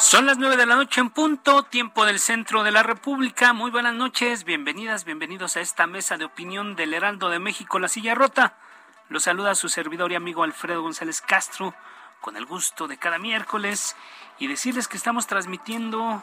Son las nueve de la noche en punto, tiempo del centro de la República. Muy buenas noches, bienvenidas, bienvenidos a esta mesa de opinión del Heraldo de México, La Silla Rota. Los saluda su servidor y amigo Alfredo González Castro, con el gusto de cada miércoles, y decirles que estamos transmitiendo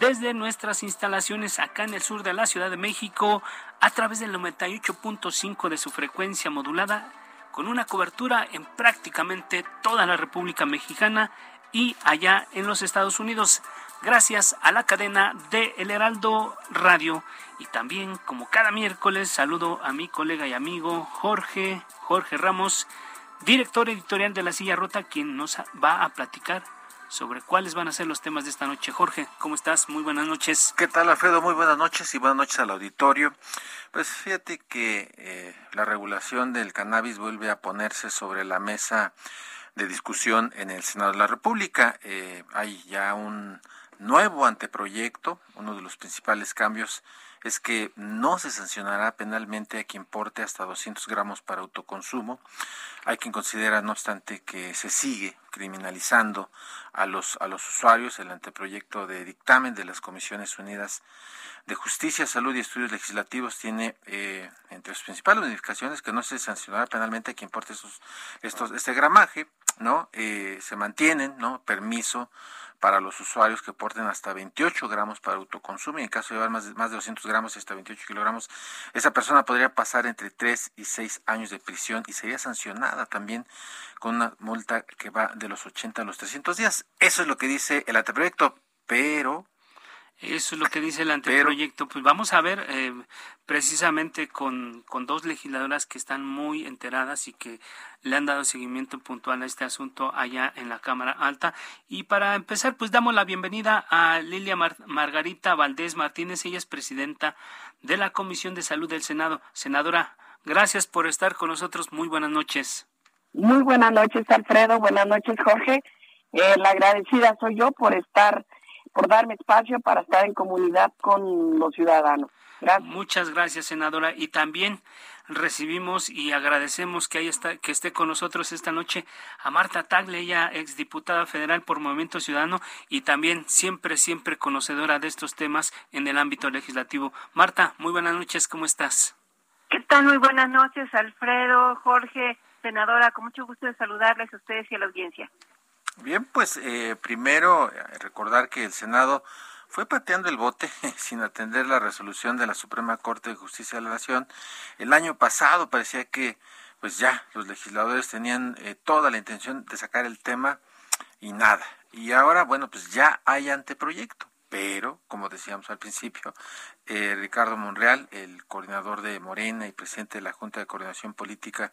desde nuestras instalaciones acá en el sur de la Ciudad de México a través del 98.5 de su frecuencia modulada, con una cobertura en prácticamente toda la República Mexicana y allá en los Estados Unidos, gracias a la cadena de El Heraldo Radio. Y también, como cada miércoles, saludo a mi colega y amigo Jorge, Jorge Ramos, director editorial de La Silla Rota, quien nos va a platicar sobre cuáles van a ser los temas de esta noche. Jorge, ¿cómo estás? Muy buenas noches. ¿Qué tal, Alfredo? Muy buenas noches y buenas noches al auditorio. Pues fíjate que eh, la regulación del cannabis vuelve a ponerse sobre la mesa de discusión en el Senado de la República. Eh, hay ya un nuevo anteproyecto, uno de los principales cambios es que no se sancionará penalmente a quien porte hasta 200 gramos para autoconsumo. Hay quien considera, no obstante, que se sigue criminalizando a los, a los usuarios. El anteproyecto de dictamen de las Comisiones Unidas de Justicia, Salud y Estudios Legislativos tiene eh, entre sus principales modificaciones que no se sancionará penalmente a quien porte esos, estos, este gramaje, ¿no? Eh, se mantienen, ¿no? Permiso para los usuarios que porten hasta 28 gramos para autoconsumo y en caso de llevar más de, más de 200 gramos y hasta 28 kilogramos, esa persona podría pasar entre 3 y 6 años de prisión y sería sancionada también con una multa que va de los 80 a los 300 días. Eso es lo que dice el anteproyecto, pero eso es lo que dice el anteproyecto. Pues vamos a ver eh, precisamente con, con, dos legisladoras que están muy enteradas y que le han dado seguimiento puntual a este asunto allá en la Cámara Alta. Y para empezar, pues damos la bienvenida a Lilia Margarita Valdés Martínez. Ella es presidenta de la Comisión de Salud del Senado. Senadora, gracias por estar con nosotros. Muy buenas noches. Muy buenas noches, Alfredo. Buenas noches, Jorge. Eh, la agradecida soy yo por estar por darme espacio para estar en comunidad con los ciudadanos. Gracias. Muchas gracias, senadora. Y también recibimos y agradecemos que, haya que esté con nosotros esta noche a Marta Tagle, ella exdiputada federal por Movimiento Ciudadano y también siempre, siempre conocedora de estos temas en el ámbito legislativo. Marta, muy buenas noches, ¿cómo estás? ¿Qué tal? Muy buenas noches, Alfredo, Jorge, senadora, con mucho gusto de saludarles a ustedes y a la audiencia. Bien, pues eh, primero eh, recordar que el Senado fue pateando el bote sin atender la resolución de la Suprema Corte de Justicia de la Nación. El año pasado parecía que pues ya los legisladores tenían eh, toda la intención de sacar el tema y nada. Y ahora, bueno, pues ya hay anteproyecto. Pero, como decíamos al principio, Ricardo Monreal, el coordinador de Morena y presidente de la Junta de Coordinación Política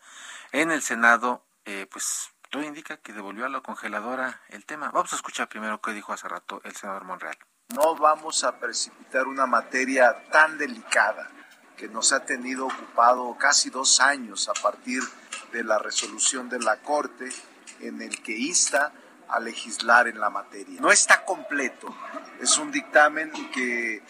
en el Senado, pues todo indica que devolvió a la congeladora el tema. Vamos a escuchar primero qué dijo hace rato el senador Monreal. No vamos a precipitar una materia tan delicada que nos ha tenido ocupado casi dos años a partir de la resolución de la Corte en el que insta a legislar en la materia. No está completo, es un dictamen que eh,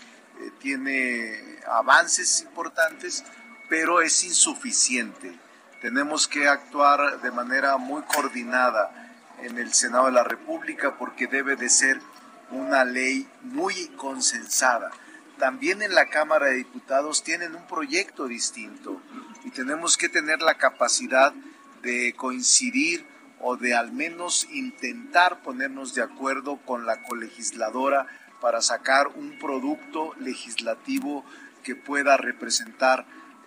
tiene avances importantes, pero es insuficiente tenemos que actuar de manera muy coordinada en el Senado de la República porque debe de ser una ley muy consensada. También en la Cámara de Diputados tienen un proyecto distinto y tenemos que tener la capacidad de coincidir o de al menos intentar ponernos de acuerdo con la colegisladora para sacar un producto legislativo que pueda representar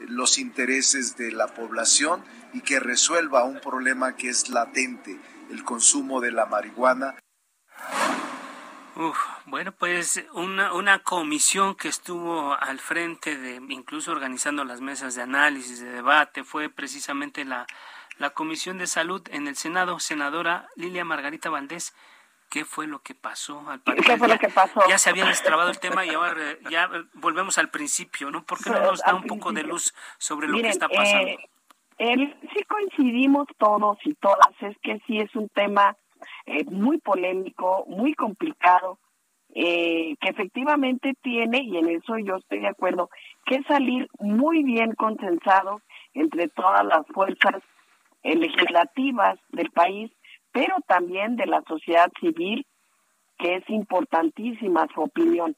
los intereses de la población y que resuelva un problema que es latente, el consumo de la marihuana. bueno, pues una, una comisión que estuvo al frente de, incluso organizando las mesas de análisis, de debate, fue precisamente la, la Comisión de Salud en el Senado, senadora Lilia Margarita Valdés. ¿Qué fue lo que pasó? Al ¿Qué fue lo que pasó? Ya se había destrabado el tema y ahora ya volvemos al principio, ¿no? ¿Por qué no nos da un poco de luz sobre lo que está pasando? Eh, el, sí coincidimos todos y todas, es que sí es un tema eh, muy polémico, muy complicado, eh, que efectivamente tiene, y en eso yo estoy de acuerdo, que salir muy bien consensado entre todas las fuerzas eh, legislativas del país, pero también de la sociedad civil, que es importantísima su opinión.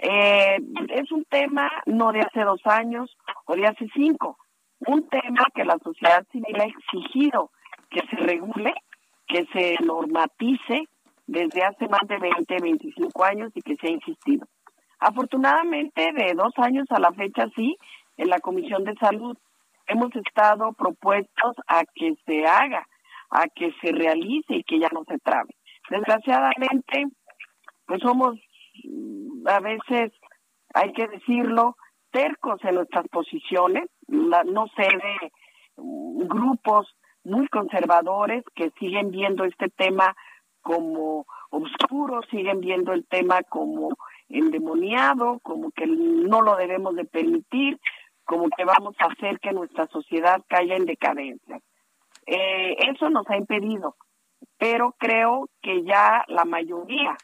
es un tema no de hace dos años o de hace cinco, un tema que la sociedad civil ha exigido que se regule, que se normatice desde hace más de 20, 25 años y que se ha insistido. Afortunadamente, de dos años a la fecha, sí, en la Comisión de Salud hemos estado propuestos a que se haga, a que se realice y que ya no se trabe. Desgraciadamente, pues somos a veces, hay que decirlo, tercos en nuestras posiciones, no sé de grupos muy conservadores que siguen viendo este tema como oscuro, siguen viendo el tema como endemoniado, como que no lo debemos de permitir, como que vamos a hacer que nuestra sociedad caiga en decadencia. Eh, eso nos ha impedido, pero creo que ya la mayoría,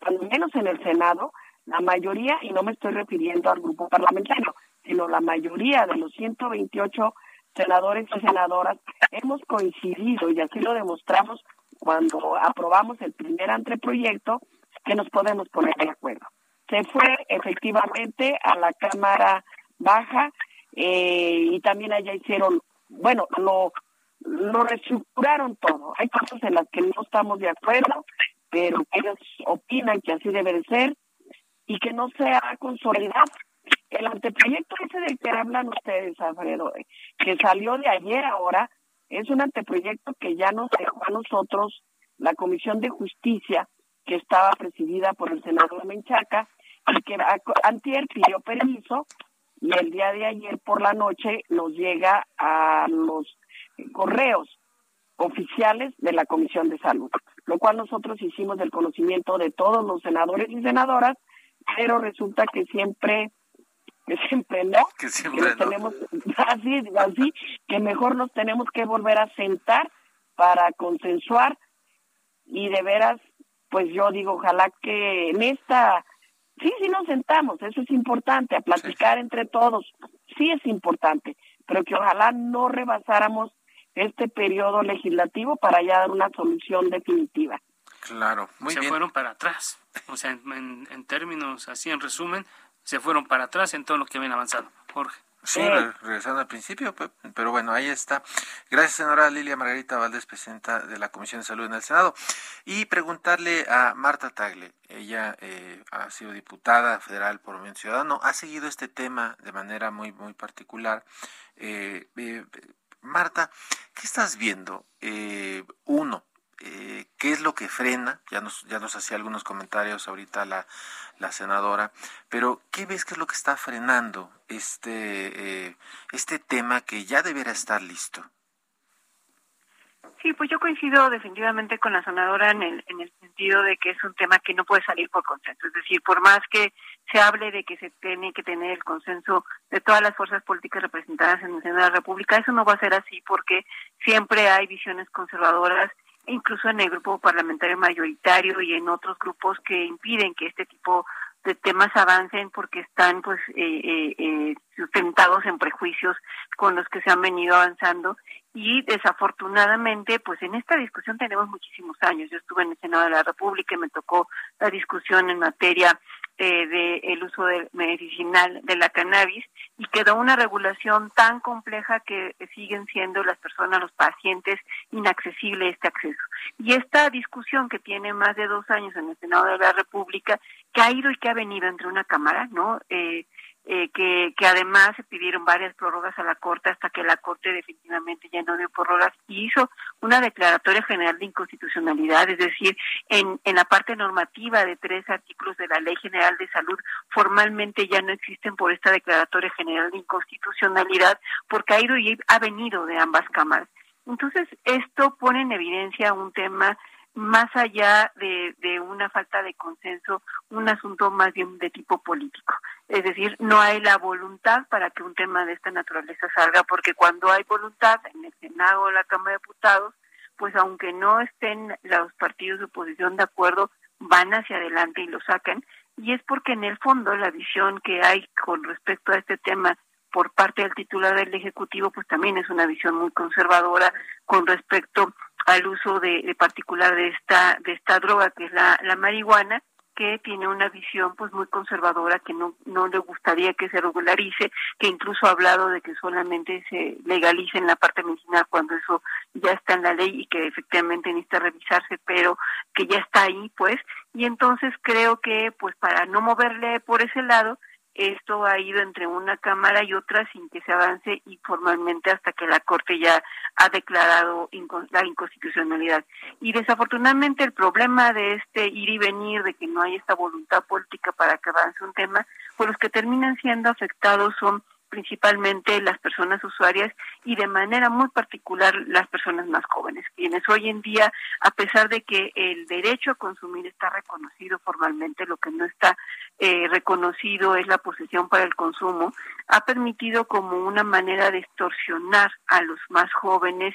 al menos en el Senado, la mayoría, y no me estoy refiriendo al grupo parlamentario, sino la mayoría de los 128 senadores y senadoras hemos coincidido y así lo demostramos cuando aprobamos el primer anteproyecto que nos podemos poner de acuerdo. Se fue efectivamente a la Cámara Baja eh, y también allá hicieron, bueno, lo, lo reestructuraron todo. Hay cosas en las que no estamos de acuerdo, pero ellos opinan que así debe de ser y que no se ha consolidado. El anteproyecto ese del que hablan ustedes, Alfredo, eh, que salió de ayer ahora, es un anteproyecto que ya nos dejó a nosotros la Comisión de Justicia, que estaba presidida por el senador Menchaca, y que antier pidió permiso, y el día de ayer por la noche nos llega a los correos oficiales de la Comisión de Salud, lo cual nosotros hicimos del conocimiento de todos los senadores y senadoras pero resulta que siempre que siempre no, que siempre tenemos así, así, que mejor nos tenemos que volver a sentar para consensuar y de veras, pues yo digo, ojalá que en esta, sí, sí nos sentamos, eso es importante, a platicar entre todos, sí es importante, pero que ojalá no rebasáramos este periodo legislativo para ya dar una solución definitiva. Claro, muy se fueron para atrás. O sea, en, términos así, en resumen, se fueron para atrás en todo lo que habían avanzado. Jorge. Sí, regresando al principio, pero bueno, ahí está. Gracias, senadora Lilia Margarita Valdés, presidenta de la Comisión de Salud en el Senado. Y preguntarle a Marta Tagle, ella eh, ha sido diputada federal por Movimiento Ciudadano, ha seguido este tema de manera muy, muy particular. Eh, eh, Marta, ¿qué estás viendo? uno, eh, qué es lo que frena, ya nos, ya nos hacía algunos comentarios ahorita la, la senadora, pero ¿qué ves que es lo que está frenando este, eh, este tema que ya debería estar listo? Sí, pues yo coincido definitivamente con la senadora en el, en el sentido de que es un tema que no puede salir por consenso. Es decir, por más que se hable de que se tiene que tener el consenso de todas las fuerzas políticas representadas en el Senado de la República, eso no va a ser así porque siempre hay visiones conservadoras incluso en el grupo parlamentario mayoritario y en otros grupos que impiden que este tipo de temas avancen porque están pues eh, eh, eh, sustentados en prejuicios con los que se han venido avanzando y desafortunadamente pues en esta discusión tenemos muchísimos años yo estuve en el Senado de la República y me tocó la discusión en materia eh, del uso medicinal de la cannabis y quedó una regulación tan compleja que siguen siendo las personas, los pacientes, inaccesible este acceso. Y esta discusión que tiene más de dos años en el Senado de la República que ha ido y que ha venido entre una cámara, ¿no? Eh, eh, que, que además se pidieron varias prórrogas a la Corte hasta que la Corte definitivamente ya no dio prórrogas y hizo una declaratoria general de inconstitucionalidad, es decir, en, en la parte normativa de tres artículos de la Ley General de Salud formalmente ya no existen por esta declaratoria general de inconstitucionalidad porque ha ido y ha venido de ambas cámaras. Entonces, esto pone en evidencia un tema más allá de, una falta de consenso, un asunto más bien de tipo político. Es decir, no hay la voluntad para que un tema de esta naturaleza salga, porque cuando hay voluntad en el Senado o la Cámara de Diputados, pues aunque no estén los partidos de oposición de acuerdo, van hacia adelante y lo sacan. Y es porque en el fondo la visión que hay con respecto a este tema por parte del titular del Ejecutivo, pues también es una visión muy conservadora con respecto al uso de, particular de esta de esta droga que es la, la marihuana que tiene una visión pues muy conservadora que no no le gustaría que se regularice que incluso ha hablado de que solamente se legalice en la parte medicinal cuando eso ya está en la ley y que efectivamente necesita revisarse pero que ya está ahí pues. Y entonces creo que pues para no moverle por ese lado esto ha ido entre una cámara y otra sin que se avance informalmente hasta que la Corte ya ha declarado la inconstitucionalidad. Y desafortunadamente el problema de este ir y venir, de que no hay esta voluntad política para que avance un tema, pues los que terminan siendo afectados son principalmente las personas usuarias y de manera muy particular las personas más jóvenes, quienes hoy en día, a pesar de que el derecho a consumir está reconocido formalmente, lo que no está eh, reconocido es la posesión para el consumo, ha permitido como una manera de extorsionar a los más jóvenes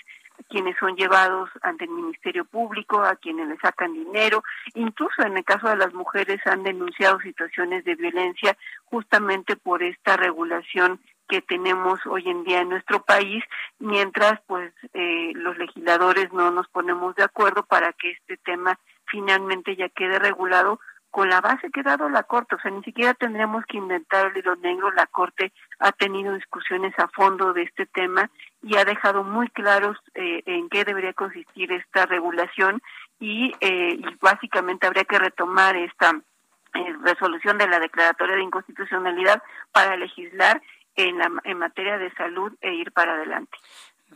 quienes son llevados ante el Ministerio Público, a quienes le sacan dinero, incluso en el caso de las mujeres han denunciado situaciones de violencia justamente por esta regulación que tenemos hoy en día en nuestro país, mientras pues eh, los legisladores no nos ponemos de acuerdo para que este tema finalmente ya quede regulado con la base que ha dado la Corte, o sea, ni siquiera tendremos que inventar el hilo negro, la Corte ha tenido discusiones a fondo de este tema y ha dejado muy claros eh, en qué debería consistir esta regulación y, eh, básicamente habría que retomar esta eh, resolución de la declaratoria de inconstitucionalidad para legislar en, la, en materia de salud e ir para adelante.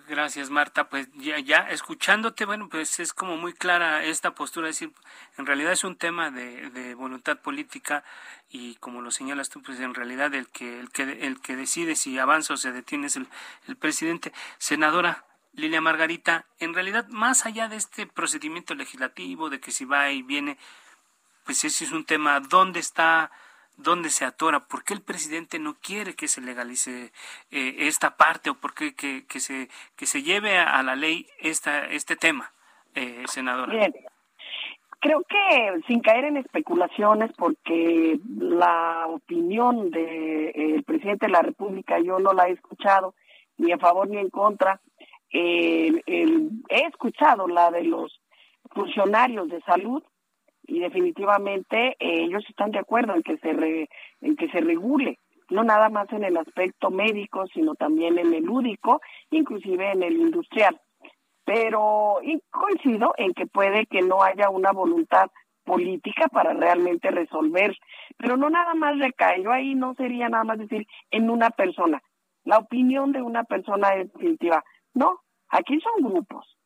Gracias, Marta. Pues ya, ya escuchándote, bueno, pues es como muy clara esta postura, es decir, en realidad es un tema de, de voluntad política y como lo señalas tú, pues en realidad el que, el que, el que decide si avanza o se detiene es el, el presidente. Senadora Lilia Margarita, en realidad, más allá de este procedimiento legislativo, de que si va y viene, pues ese es un tema, ¿dónde está dónde se atora, por qué el presidente no quiere que se legalice eh, esta parte o por qué que, que, se, que se lleve a la ley esta, este tema, eh, senadora. Bien. Creo que sin caer en especulaciones, porque la opinión del presidente de la República yo no la he escuchado, ni a favor ni en contra, he escuchado la de los funcionarios de salud y definitivamente eh, ellos están de acuerdo en que se en que se regule no nada más en el aspecto médico sino también en el lúdico inclusive en el industrial. Pero coincido en que puede que no haya una voluntad política para realmente resolver pero no nada más recae. Yo ahí no sería nada más decir en una persona. La opinión de una persona es definitiva. No aquí son grupos.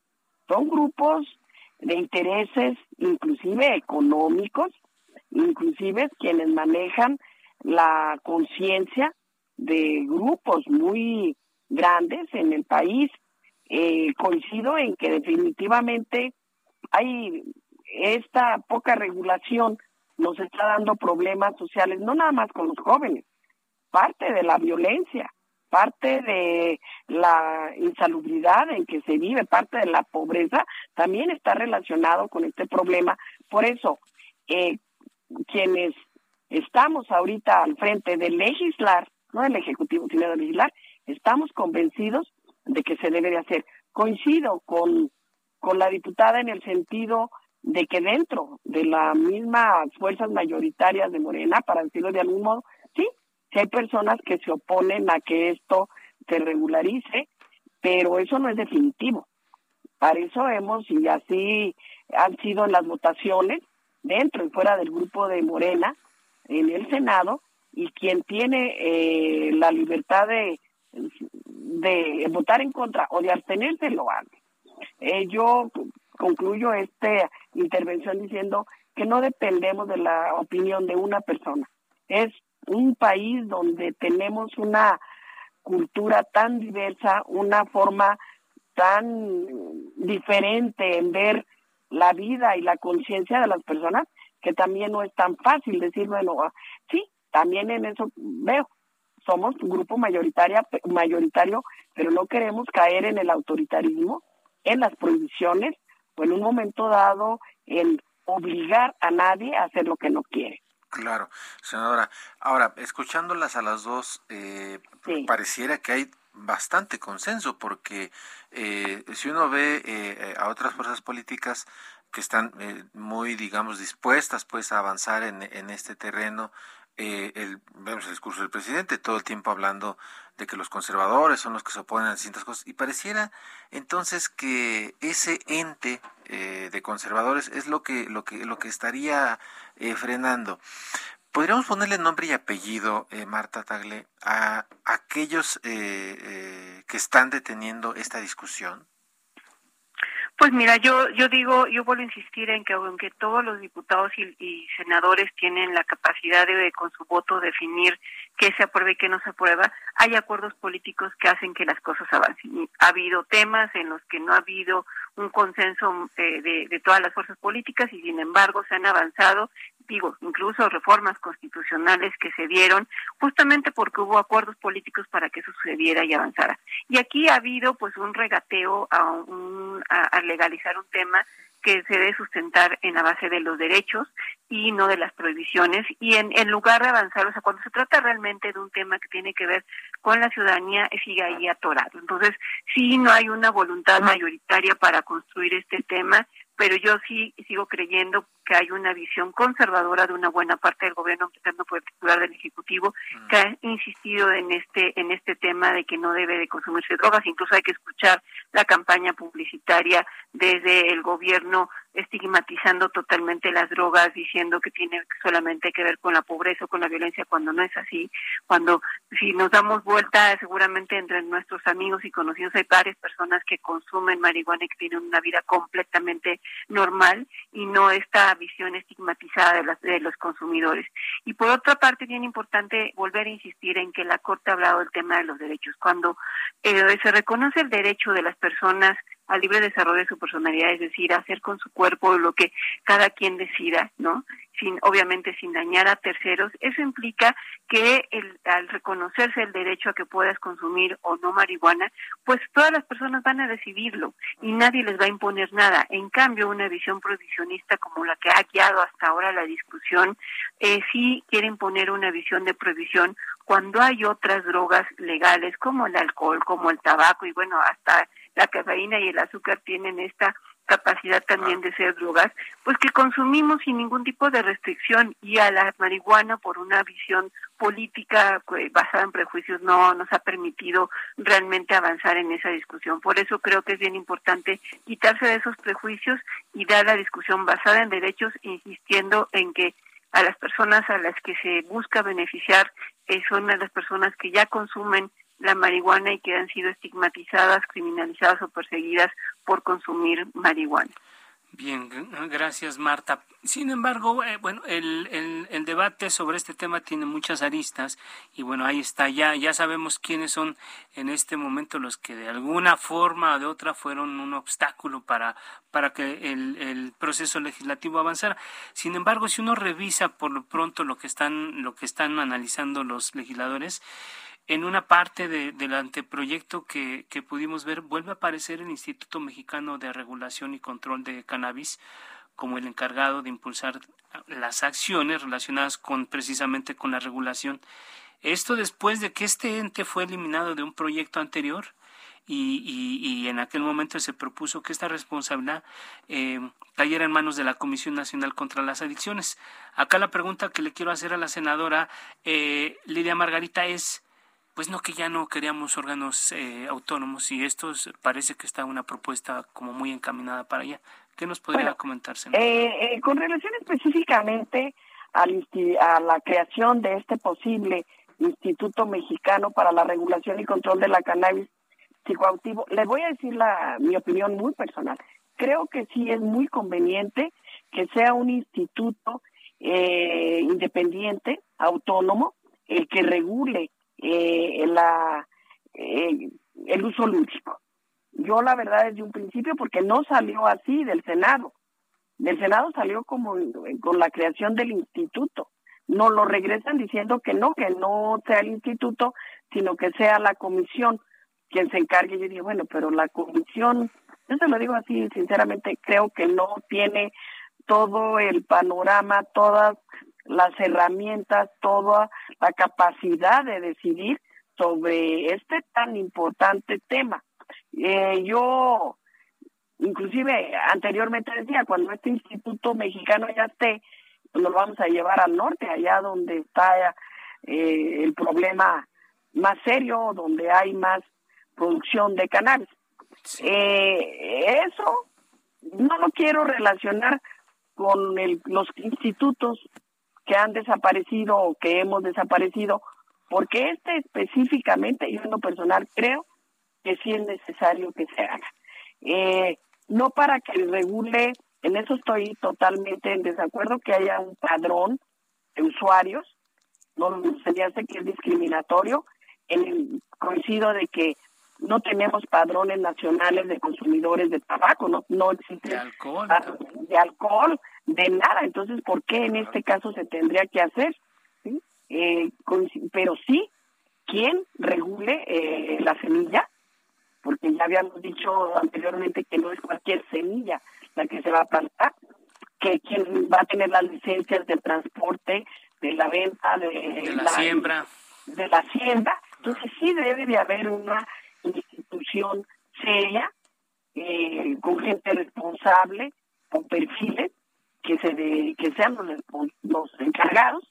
Son grupos de intereses inclusive económicos, inclusive quienes manejan la conciencia de grupos muy grandes en el país. Eh, coincido en que definitivamente hay esta poca regulación nos está dando problemas sociales, no nada más con los jóvenes, parte de la violencia, parte de la insalubridad en que se vive, parte de la pobreza, también está relacionado con este problema. Por eso, eh, quienes estamos ahorita al frente de legislar, no del Ejecutivo, sino de legislar, estamos convencidos de que se debe de hacer. Coincido con, con la diputada en el sentido de que dentro de las mismas fuerzas mayoritarias de Morena, para decirlo de algún modo, hay personas que se oponen a que esto se regularice, pero eso no es definitivo. Para eso hemos, y así han sido las votaciones, dentro y fuera del grupo de Morena, en el Senado y quien tiene eh, la libertad de, de votar en contra o de abstenerse lo hace. Eh, yo concluyo esta intervención diciendo que no dependemos de la opinión de una persona. Es un país donde tenemos una cultura tan diversa, una forma tan diferente en ver la vida y la conciencia de las personas que también no es tan fácil decir, bueno, sí, también en eso veo, somos un grupo mayoritaria, mayoritario, pero no queremos caer en el autoritarismo, en las prohibiciones o en un momento dado en obligar a nadie a hacer lo que no quiere. Claro, senadora. Ahora, escuchándolas a las dos, eh, pareciera que hay bastante consenso, porque eh, si uno ve eh, a otras fuerzas políticas que están muy, digamos, dispuestas pues a avanzar en, en este terreno, eh, el, vemos el discurso del presidente todo el tiempo hablando de que los conservadores son los que se oponen a distintas cosas y pareciera entonces que ese ente eh, de conservadores es lo que lo que lo que estaría eh, frenando. Podríamos ponerle nombre y apellido Marta Tagle a aquellos que están deteniendo esta discusión pues mira, yo yo digo, yo vuelvo a insistir en que aunque todos los diputados y, senadores tienen la capacidad de, con su voto definir qué se aprueba y qué no se aprueba, hay acuerdos políticos que hacen que las cosas avancen. Ha habido temas en los que no ha habido un consenso eh, de, todas las fuerzas políticas y sin embargo se han avanzado digo, incluso reformas constitucionales que se dieron justamente porque hubo acuerdos políticos para que eso sucediera y avanzara. Y aquí ha habido pues un regateo a, un, a, legalizar un tema que se debe sustentar en la base de los derechos y no de las prohibiciones y en, en lugar de avanzar, o sea, cuando se trata realmente de un tema que tiene que ver con la ciudadanía, sigue ahí atorado. Entonces, sí no hay una voluntad mayoritaria para construir este tema pero yo sí sigo creyendo que hay una visión conservadora de una buena parte del gobierno, el titular del Ejecutivo, mm. que ha insistido en este, en este tema de que no debe de consumirse drogas. Incluso hay que escuchar la campaña publicitaria desde el gobierno estigmatizando totalmente las drogas, diciendo que tiene solamente que ver con la pobreza o con la violencia, cuando no es así. Cuando si nos damos vuelta, seguramente entre nuestros amigos y conocidos hay varias personas que consumen marihuana y que tienen una vida completamente normal y no esta visión estigmatizada de, las, de los consumidores. Y por otra parte, bien importante volver a insistir en que la Corte ha hablado del tema de los derechos. Cuando eh, se reconoce el derecho de las personas al libre desarrollo de su personalidad, es decir, hacer con su cuerpo lo que cada quien decida, ¿no? Sin, obviamente sin dañar a terceros, eso implica que el, al reconocerse el derecho a que puedas consumir o no marihuana, pues todas las personas van a decidirlo y nadie les va a imponer nada. En cambio, una visión prohibicionista como la que ha guiado hasta ahora la discusión, eh, sí quiere imponer una visión de prohibición cuando hay otras drogas legales como el alcohol, como el tabaco y bueno, hasta la cafeína y el azúcar tienen esta capacidad también de ser drogas, pues que consumimos sin ningún tipo de restricción y a la marihuana por una visión política pues, basada en prejuicios no nos ha permitido realmente avanzar en esa discusión. Por eso creo que es bien importante quitarse de esos prejuicios y dar la discusión basada en derechos, insistiendo en que a las personas a las que se busca beneficiar eh, son las personas que ya consumen la marihuana y que han sido estigmatizadas, criminalizadas o perseguidas por consumir marihuana. Bien, gracias Marta. Sin embargo, eh, bueno, el, el, debate sobre este tema tiene muchas aristas y bueno, ahí está, ya, ya sabemos quiénes son en este momento los que de alguna forma o de otra fueron un obstáculo para, para que el, el proceso legislativo avanzara. Sin embargo, si uno revisa por lo pronto lo que están, lo que están analizando los legisladores, en una parte del anteproyecto que, pudimos ver, vuelve a aparecer el Instituto Mexicano de Regulación y Control de Cannabis como el encargado de impulsar las acciones relacionadas con precisamente con la regulación. Esto después de que este ente fue eliminado de un proyecto anterior y, y, en aquel momento se propuso que esta responsabilidad eh, cayera en manos de la Comisión Nacional contra las Adicciones. Acá la pregunta que le quiero hacer a la senadora eh, Lidia Margarita es, pues no que ya no queríamos órganos eh, autónomos y esto parece que está una propuesta como muy encaminada para allá. ¿Qué nos podría comentar, eh, eh, con relación específicamente a la creación de este posible Instituto Mexicano para la Regulación y Control de la Cannabis Psicoactivo, le voy a decir la, mi opinión muy personal. Creo que sí es muy conveniente que sea un instituto eh, independiente, autónomo, el que regule eh, la, eh, el uso lúdico. Yo la verdad desde un principio, porque no salió así del Senado. Del Senado salió como con la creación del instituto. No lo regresan diciendo que no, que no sea el instituto, sino que sea la comisión quien se encargue. Yo digo, bueno, pero la comisión, yo se lo digo así, sinceramente, creo que no tiene todo el panorama, todas las herramientas, toda la capacidad de decidir sobre este tan importante tema. Eh, yo, inclusive anteriormente decía, cuando este instituto mexicano ya esté, pues lo vamos a llevar al norte, allá donde está eh, el problema más serio, donde hay más producción de canales. Eh, eso no lo quiero relacionar con los institutos que han desaparecido o que hemos desaparecido, porque este específicamente, yo en lo personal creo que sí es necesario que se haga. Eh, no para que regule, en eso estoy totalmente en desacuerdo, que haya un padrón de usuarios, no se me hace que es discriminatorio, en el, coincido de que no tenemos padrones nacionales de consumidores de tabaco, no, no existe de alcohol, de alcohol, de nada. Entonces, ¿por qué en este caso se tendría que hacer? ¿Sí? Eh, pero sí, ¿quién regule eh, la semilla? Porque ya habíamos dicho anteriormente que no es cualquier semilla la que se va a plantar, que quien va a tener las licencias de transporte, de la venta, de, la, siembra. De la siembra. Entonces sí debe de haber una institución seria, eh, con gente responsable, con perfiles que se que sean los, encargados,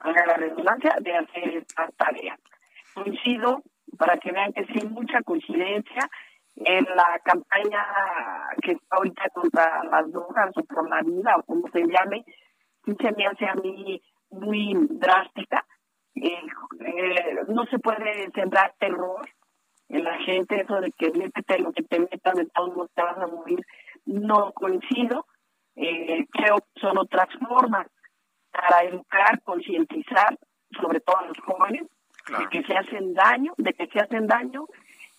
haga la redundancia, de hacer esta tarea. Coincido, para que vean que sí mucha coincidencia, en la campaña que está ahorita contra las drogas o por la vida o como se llame, sí se me hace a mí muy drástica. Eh, eh, no se puede sembrar terror la gente, eso de que métete lo que te metan, de todos modos te vas a morir, no coincido. Eh, creo que son otras formas para educar, concientizar, sobre todo a los jóvenes, de que se hacen daño, de que se hacen daño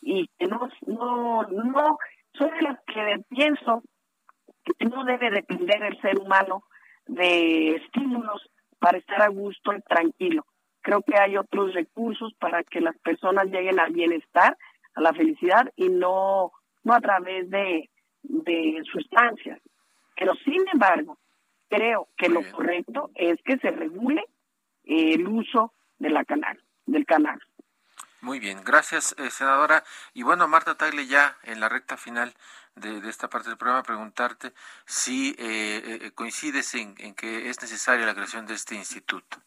y que no, no, no, soy de las que pienso que no debe depender el ser humano de estímulos para estar a gusto y tranquilo creo que hay otros recursos para que las personas lleguen al bienestar, a la felicidad y no, no a través de, de sustancias. Pero sin embargo, creo que lo correcto es que se regule el uso de la canal, del canal. Muy bien, gracias, eh, senadora. Y bueno, Marta Tagle, ya en la recta final de, de esta parte del programa, preguntarte si eh, eh, coincides en, en, que es necesaria la creación de este instituto.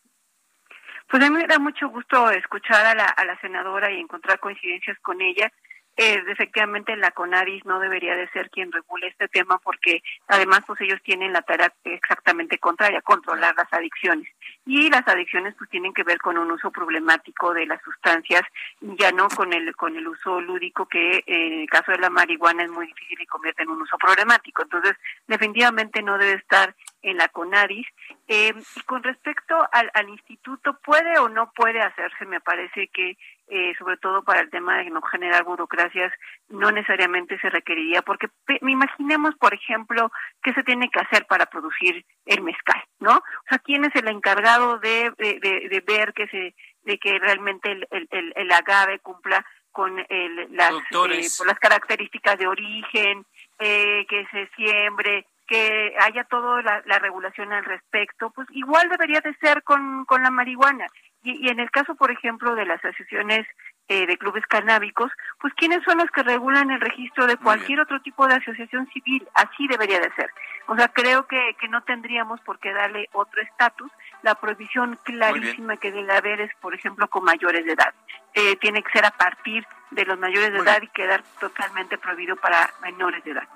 Pues a mí me da mucho gusto escuchar a la, a la senadora y encontrar coincidencias con ella. Eh, efectivamente la CONADIS no debería de ser quien regule este tema porque además pues ellos tienen la tarea exactamente contraria, controlar las adicciones. Y las adicciones pues tienen que ver con un uso problemático de las sustancias, ya no con el con el uso lúdico que en el caso de la marihuana es muy difícil y convierte en un uso problemático. Entonces, definitivamente no debe estar en la CONADIS. Eh, y con respecto al, al instituto, puede o no puede hacerse, me parece que eh, sobre todo para el tema de no generar burocracias, no necesariamente se requeriría, porque me imaginemos, por ejemplo, qué se tiene que hacer para producir el mezcal, ¿no? O sea, ¿quién es el encargado de, de, ver que se, de que realmente el, el, el, agave cumpla con el, las, eh, las características de origen, eh, que se siembre, que haya toda la, la, regulación al respecto, pues igual debería de ser con, con la marihuana. Y, en el caso, por ejemplo, de las asociaciones eh, de clubes canábicos, pues quiénes son los que regulan el registro de cualquier otro tipo de asociación civil. Así debería de ser. O sea, creo que, que no tendríamos por qué darle otro estatus. La prohibición clarísima que debe haber es, por ejemplo, con mayores de edad. Eh, tiene que ser a partir de los mayores de edad y quedar totalmente prohibido para menores de edad.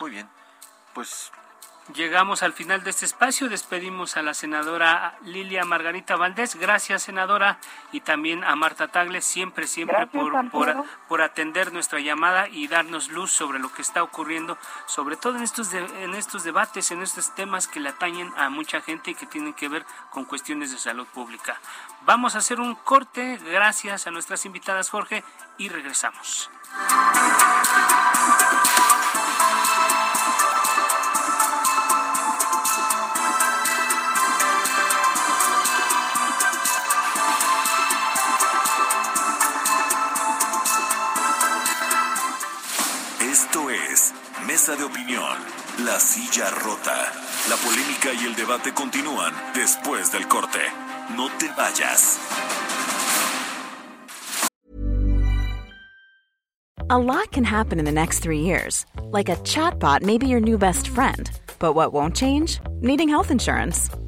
Muy bien. Pues Llegamos al final de este espacio. Despedimos a la senadora Lilia Margarita Valdés. Gracias, senadora. Y también a Marta Tagle, siempre, siempre por, por, por, atender nuestra llamada y darnos luz sobre lo que está ocurriendo, sobre todo en estos, en estos debates, en estos temas que le atañen a mucha gente y que tienen que ver con cuestiones de salud pública. Vamos a hacer un corte. Gracias a nuestras invitadas, Jorge, y regresamos. De opinión, La Silla Rota. La polémica y el debate continúan después del corte. No te vayas. A lot can happen in the next three years. Like a chatbot may be your new best friend. But what won't change? Needing health insurance.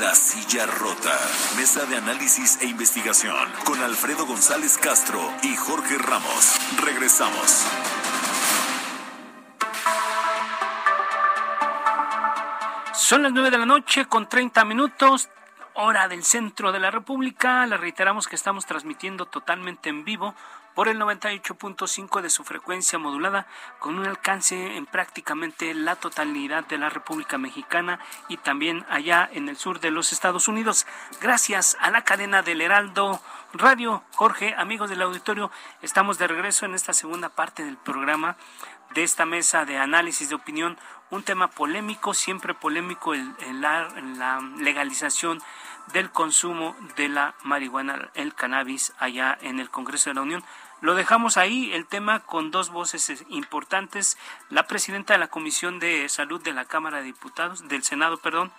La Silla Rota, Mesa de Análisis e Investigación, con Alfredo González Castro y Jorge Ramos. Regresamos. Son las nueve de la noche con 30 minutos, hora del centro de la República. Le reiteramos que estamos transmitiendo totalmente en vivo por el 98.5 de su frecuencia modulada con un alcance en prácticamente la totalidad de la República Mexicana y también allá en el sur de los Estados Unidos. Gracias a la cadena del Heraldo Radio. Jorge, amigos del auditorio, estamos de regreso en esta segunda parte del programa de esta mesa de análisis de opinión, un tema polémico, siempre polémico, el, la, la legalización del consumo de la marihuana, el cannabis allá en el Congreso de la Unión. Lo dejamos ahí, el tema con dos voces importantes, la presidenta de la Comisión de Salud de la Cámara de Diputados, del Senado, perdón,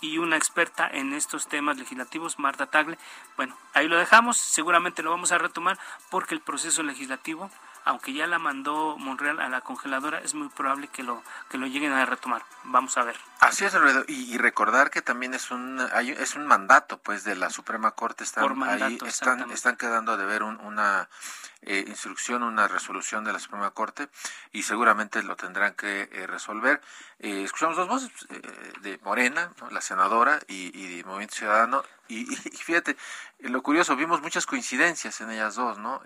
y una experta en estos temas legislativos, Marta Tagle. Bueno, ahí lo dejamos, seguramente lo vamos a retomar porque el proceso legislativo aunque ya la mandó Monreal a la congeladora, es muy probable que lo que lo lleguen a retomar. Vamos a ver. Así es, y, y recordar que también es un es un mandato, pues, de la Suprema Corte están ahí están están quedando de ver una eh, instrucción, una resolución de la Suprema Corte y seguramente lo tendrán que eh, resolver. Eh, escuchamos dos voces de Morena, la senadora y, y de Movimiento Ciudadano y, y, fíjate lo curioso vimos muchas coincidencias en ellas dos, ¿no?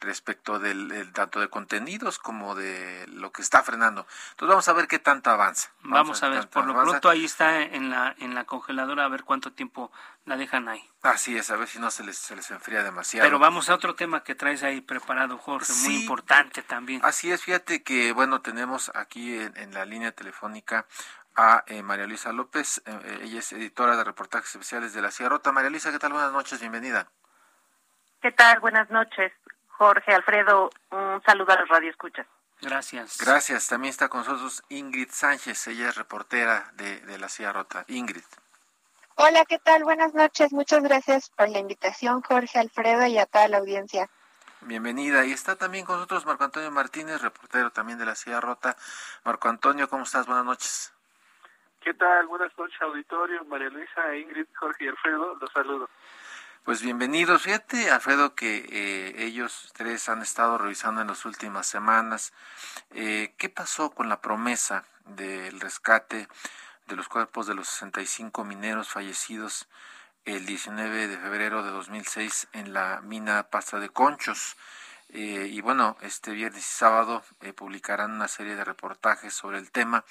Respecto del, tanto de contenidos como de lo que está frenando. Entonces vamos a ver qué tanto avanza. Vamos, a ver, por lo pronto ahí está en la en la congeladora a ver cuánto tiempo la dejan ahí. Así es, a ver si no se les, se les enfría demasiado. Pero vamos a otro tema que traes ahí preparado, Jorge, muy importante también. Así es, fíjate que, bueno, tenemos aquí en, la línea telefónica a eh, María Luisa López, eh, eh, ella es editora de reportajes especiales de La Sierrota. María Luisa, ¿qué tal? Buenas noches, bienvenida. ¿Qué tal? Buenas noches. Jorge, Alfredo, un saludo a los radioescuchas. Gracias. Gracias. También está con nosotros Ingrid Sánchez, ella es reportera de, de La Silla Rota. Ingrid. Hola, ¿qué tal? Buenas noches. Muchas gracias por la invitación, Jorge, Alfredo y a toda la audiencia. Bienvenida. Y está también con nosotros Marco Antonio Martínez, reportero también de La Silla Rota. Marco Antonio, ¿cómo estás? Buenas noches. ¿Qué tal? Buenas noches, auditorio. María Luisa, Ingrid, Jorge y Alfredo, los saludo. Pues bienvenidos. Fíjate, Alfredo, que eh, ellos tres han estado revisando en las últimas semanas eh, qué pasó con la promesa del rescate de los cuerpos de los 65 mineros fallecidos el 19 de febrero de 2006 en la mina Pasta de Conchos. Eh, y bueno, este viernes y sábado publicarán una serie de reportajes sobre el tema,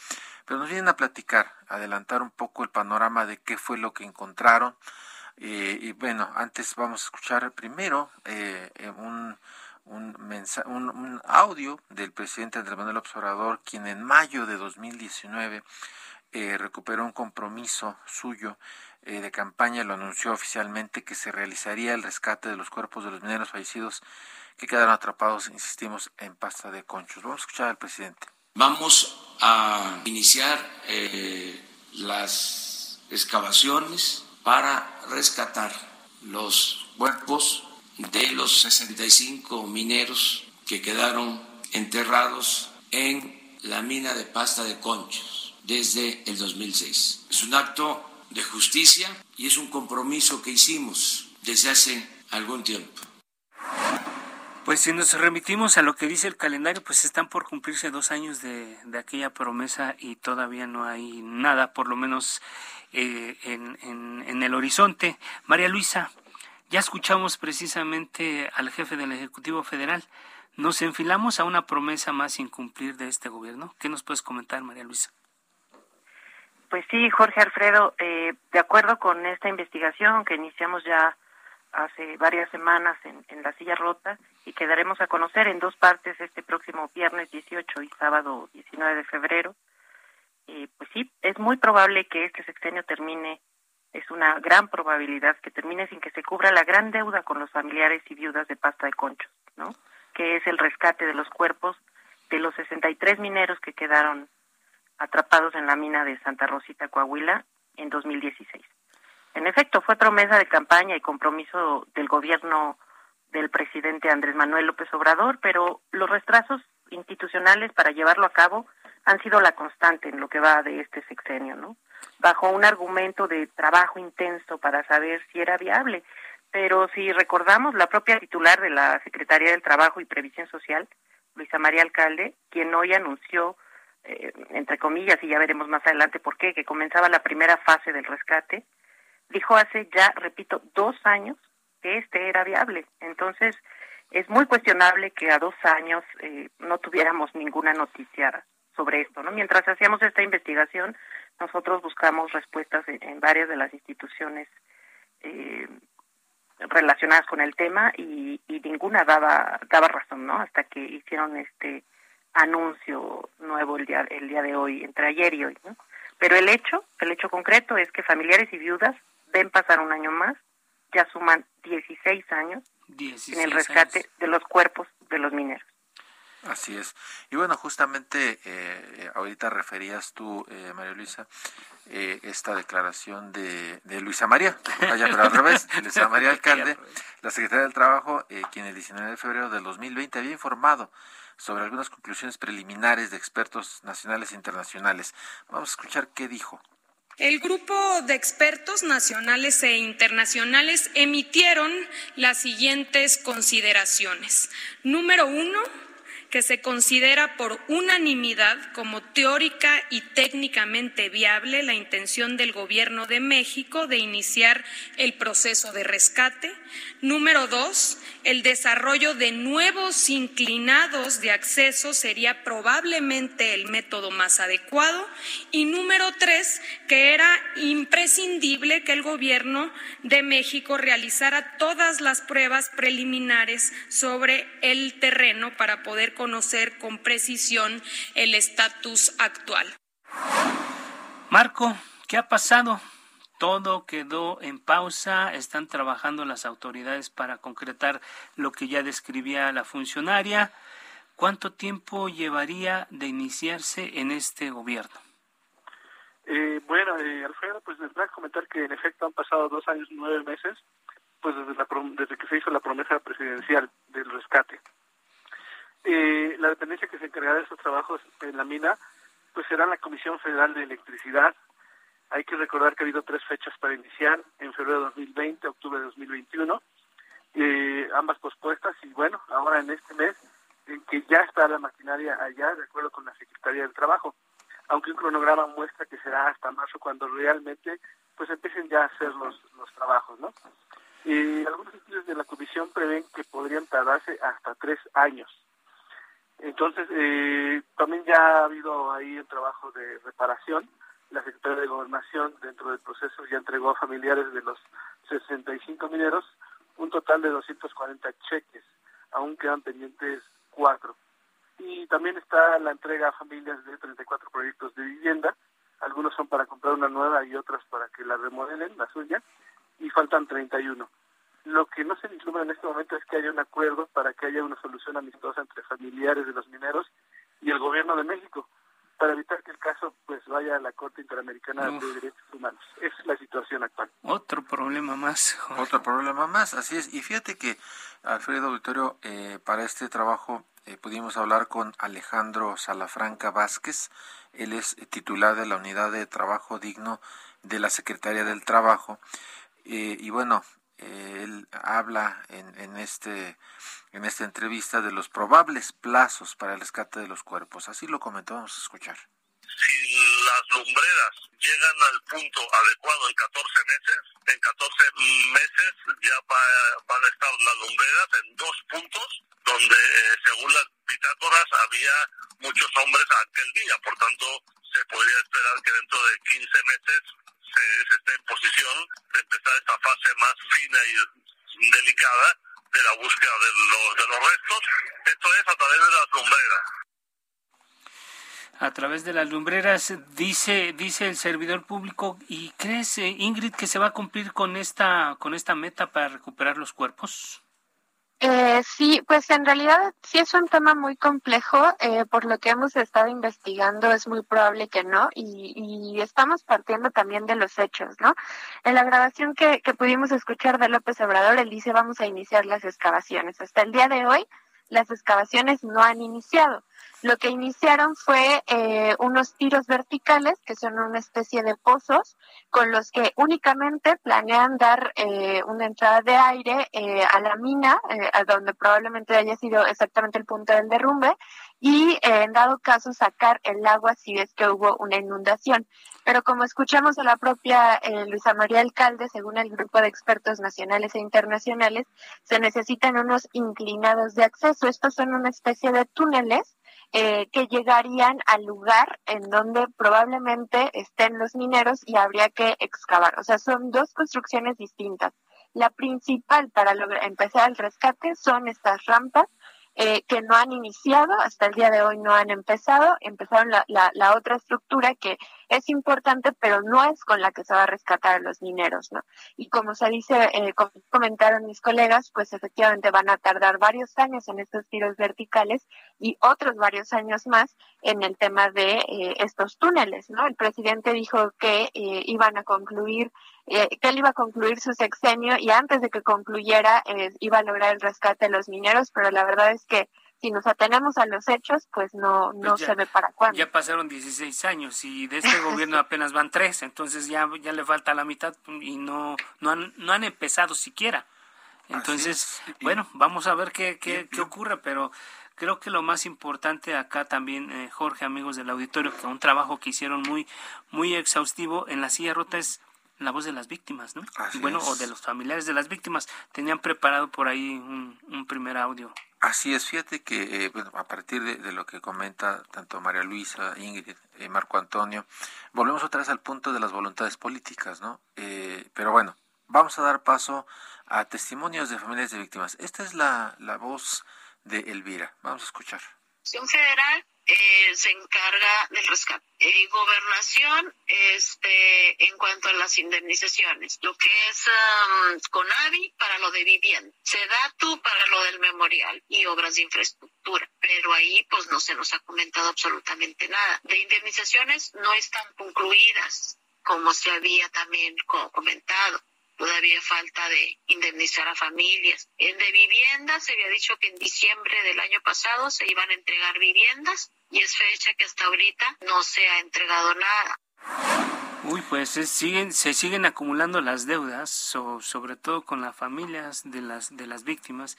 pero nos vienen a platicar, adelantar un poco el panorama de qué fue lo que encontraron, eh, y bueno, antes vamos a escuchar primero eh, eh, un, un, audio del presidente Andrés Manuel Observador, quien en mayo de 2019 recuperó un compromiso suyo de campaña, lo anunció oficialmente que se realizaría el rescate de los cuerpos de los mineros fallecidos que quedaron atrapados, insistimos, en pasta de conchos. Vamos a escuchar al presidente. Vamos a iniciar las excavaciones para rescatar los cuerpos de los 65 mineros que quedaron enterrados en la mina de pasta de conchos desde el 2006. Es un acto de justicia y es un compromiso que hicimos desde hace algún tiempo. Pues si nos remitimos a lo que dice el calendario, pues están por cumplirse dos años de, aquella promesa y todavía no hay nada, por lo menos eh, en, en el horizonte. María Luisa, ya escuchamos precisamente al jefe del Ejecutivo Federal. ¿Nos enfilamos a una promesa más sin cumplir de este gobierno? ¿Qué nos puedes comentar, María Luisa? Pues sí, Jorge Alfredo, eh, de acuerdo con esta investigación que iniciamos ya hace varias semanas en, en, la silla rota y que daremos a conocer en dos partes este próximo viernes 18 y sábado 19 de febrero, eh, pues sí, es muy probable que este sexenio termine, es una gran probabilidad que termine sin que se cubra la gran deuda con los familiares y viudas de pasta de conchos, ¿no? Que es el rescate de los cuerpos de los 63 mineros que quedaron atrapados en la mina de Santa Rosita, Coahuila, en 2016. En efecto, fue promesa de campaña y compromiso del gobierno del presidente Andrés Manuel López Obrador, pero los retrasos institucionales para llevarlo a cabo han sido la constante en lo que va de este sexenio, ¿no? Bajo un argumento de trabajo intenso para saber si era viable. Pero si recordamos, la propia titular de la Secretaría del Trabajo y Previsión Social, Luisa María Alcalde, quien hoy anunció eh, entre comillas, y ya veremos más adelante por qué, que comenzaba la primera fase del rescate, dijo hace ya, repito, dos años que este era viable. Entonces, es muy cuestionable que a dos años eh, no tuviéramos ninguna noticia sobre esto, ¿no? Mientras hacíamos esta investigación, nosotros buscamos respuestas en, varias de las instituciones eh, relacionadas con el tema y, y, ninguna daba daba razón, ¿no? Hasta que hicieron este anuncio nuevo el día, el día de hoy, entre ayer y hoy. ¿no? Pero el hecho, el hecho concreto es que familiares y viudas ven pasar un año más, ya suman 16 años en el rescate de los cuerpos de los mineros. Así es. Y bueno, justamente eh, ahorita referías tú, eh, María Luisa, eh, esta declaración de, de Luisa María, vaya, pero al revés, Luisa María Alcalde, la secretaria del Trabajo, eh, quien el 19 de febrero del 2020 había informado sobre algunas conclusiones preliminares de expertos nacionales e internacionales. Vamos a escuchar qué dijo. El grupo de expertos nacionales e internacionales emitieron las siguientes consideraciones. Número uno, que se considera por unanimidad como teórica y técnicamente viable la intención del Gobierno de México de iniciar el proceso de rescate. Número dos, el desarrollo de nuevos inclinados de acceso sería probablemente el método más adecuado. Y número tres, que era imprescindible que el Gobierno de México realizara todas las pruebas preliminares sobre el terreno para poder con precisión el estatus actual. Marco, ¿qué ha pasado? Todo quedó en pausa, están trabajando las autoridades para concretar lo que ya describía la funcionaria. ¿Cuánto tiempo llevaría de iniciarse en este gobierno? Eh, bueno, eh, Alfredo, pues les voy a comentar que en efecto han pasado dos años y nueve meses, pues desde, la, desde que se hizo la promesa presidencial del rescate. Eh, la dependencia que se encargará de estos trabajos en la mina, pues será la Comisión Federal de Electricidad, hay que recordar que ha habido tres fechas para iniciar, en febrero de 2020, octubre de 2021, eh, ambas pospuestas y bueno, ahora en este mes en que ya está la maquinaria allá, de acuerdo con la Secretaría del Trabajo, aunque un cronograma muestra que será hasta marzo cuando realmente pues empiecen ya a hacer los, los trabajos, ¿no? Y algunos estudios de la comisión prevén que podrían tardarse hasta tres años. Entonces, eh, también ya ha habido ahí el trabajo de reparación, la Secretaría de Gobernación dentro del proceso ya entregó a familiares de los 65 mineros un total de 240 cheques, aún quedan pendientes cuatro. Y también está la entrega a familias de 34 proyectos de vivienda, algunos son para comprar una nueva y otras para que la remodelen, la suya, y faltan 31. Lo que no se vislumbra en este momento es que haya un acuerdo para que haya una solución amistosa entre familiares de los mineros y el gobierno de México para evitar que el caso pues vaya a la Corte Interamericana de Derechos Humanos. Esa es la situación actual. Otro más. Otro problema más, así es. Y fíjate que, Alfredo Auditorio, eh, para este trabajo eh, pudimos hablar con Alejandro Salafranca Vázquez. Él es titular de la Unidad de Trabajo Digno de la Secretaría del Trabajo. Eh, y bueno, él habla en, en, este, en esta entrevista de los probables plazos para el rescate de los cuerpos. Así lo comentó, vamos a escuchar si las lumbreras llegan al punto adecuado en 14 meses, en 14 meses ya van a estar las lumbreras en dos puntos donde eh, según las bitácoras había muchos hombres aquel día, por tanto se podría esperar que dentro de 15 meses se, se esté en posición de empezar esta fase más fina y delicada de la búsqueda de los, de los restos. Esto es a través de las lumbreras a través de las lumbreras, dice, dice el servidor público, ¿y crees, eh, Ingrid, que se va a cumplir con esta, con esta meta para recuperar los cuerpos? Eh, sí, pues en realidad sí es un tema muy complejo, eh, por lo que hemos estado investigando es muy probable que no, y, y, estamos partiendo también de los hechos, ¿no? En la grabación que, que pudimos escuchar de López Obrador, él dice vamos a iniciar las excavaciones. Hasta el día de hoy, las excavaciones no han iniciado. Lo que iniciaron fue eh, unos tiros verticales, que son una especie de pozos, con los que únicamente planean dar eh, una entrada de aire eh, a la mina, a donde probablemente haya sido exactamente el punto del derrumbe, y en dado caso sacar el agua si es que hubo una inundación. Pero como escuchamos a la propia Luisa María Alcalde, según el grupo de expertos nacionales e internacionales, se necesitan unos inclinados de acceso. Estos son una especie de túneles eh, que llegarían al lugar en donde probablemente estén los mineros y habría que excavar. O sea, son dos construcciones distintas. La principal para lograr, empezar el rescate son estas rampas eh, que no han iniciado, hasta el día de hoy no han empezado, empezaron la, la, la, otra estructura que es importante, pero no es con la que se va a rescatar a los mineros, ¿no? Y como se dice, eh, comentaron mis colegas, pues efectivamente van a tardar varios años en estos tiros verticales y otros varios años más en el tema de eh, estos túneles, ¿no? El presidente dijo que eh, iban a concluir eh, que él iba a concluir su sexenio y antes de que concluyera eh, iba a lograr el rescate de los mineros, pero la verdad es que si nos atenemos a los hechos, pues no, no pues se ve para cuándo. Ya pasaron 16 años y de este gobierno apenas van tres, entonces ya, ya le falta la mitad y no, no, han, no han empezado siquiera. Entonces, bueno, vamos a ver qué, qué, qué ocurre, pero creo que lo más importante acá también, eh, Jorge, amigos del auditorio, que un trabajo que hicieron muy, muy exhaustivo en la silla rota es la voz de las víctimas, ¿no? bueno, o de los familiares de las víctimas. Tenían preparado por ahí un, un primer audio. Así es, fíjate que eh, bueno, a partir de, lo que comenta tanto María Luisa, Ingrid, eh, Marco Antonio, volvemos otra vez al punto de las voluntades políticas, ¿no? Eh, pero bueno, vamos a dar paso a testimonios de familias de víctimas. Esta es la, la voz de Elvira. Vamos a escuchar. Federal eh, se encarga del rescate. Eh, gobernación, este, en cuanto a las indemnizaciones, lo que es um, CONAVI para lo de vivienda, SEDATU para lo del memorial y obras de infraestructura. Pero ahí pues no se nos ha comentado absolutamente nada. De indemnizaciones no están concluidas, como se había también comentado todavía falta de indemnizar a familias. En de viviendas se había dicho que en diciembre del año pasado se iban a entregar viviendas y es fecha que hasta ahorita no se ha entregado nada. Uy, pues se siguen, se siguen acumulando las deudas, sobre todo con las familias de las, de las víctimas,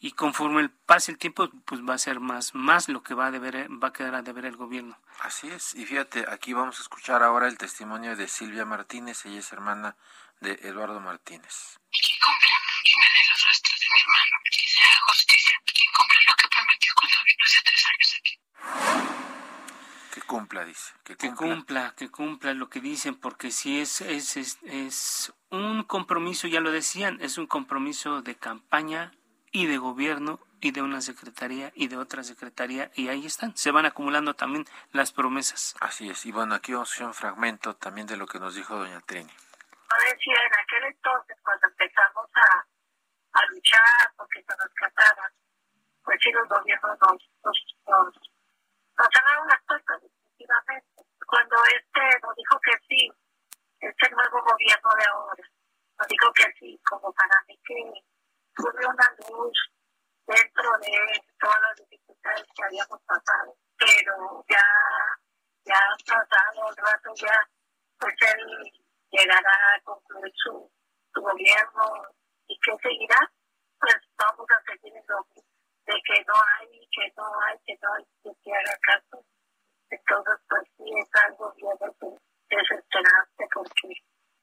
y conforme el pase el tiempo, pues va a ser más, más lo que va a deber, va a quedar a deber el gobierno. Así es, y fíjate, aquí vamos a escuchar ahora el testimonio de Silvia Martínez, ella es hermana de Eduardo Martínez. ¿Quién cumpla? Que me dé los restos de mi hermano, que se haga justicia. ¿Quién cumpla lo que prometió cuando vino hace tres años aquí? Que cumpla, dice. Que cumpla. que cumpla, que cumpla lo que dicen, porque si es, es, es, es un compromiso, ya lo decían, es un compromiso de campaña y de gobierno y de una secretaría y de otra secretaría y ahí están, se van acumulando también las promesas. Así es, y bueno, aquí vamos a hacer un fragmento también de lo que nos dijo doña Trini decía en aquel entonces, cuando empezamos a, a luchar porque se rescataban, pues sí, los gobiernos nos, nos, nos, nos cerraron las puertas, definitivamente. Cuando este nos dijo que sí, este nuevo gobierno de ahora, nos dijo que tuve una luz dentro de todas las dificultades que habíamos pasado, pero ya, ya pasado un rato ya, pues él llegará a concluir su, gobierno y que seguirá, pues vamos a seguir en lo de que no hay, que no hay, que no hay, que se haga caso. Entonces, pues sí, es algo bien desesperante porque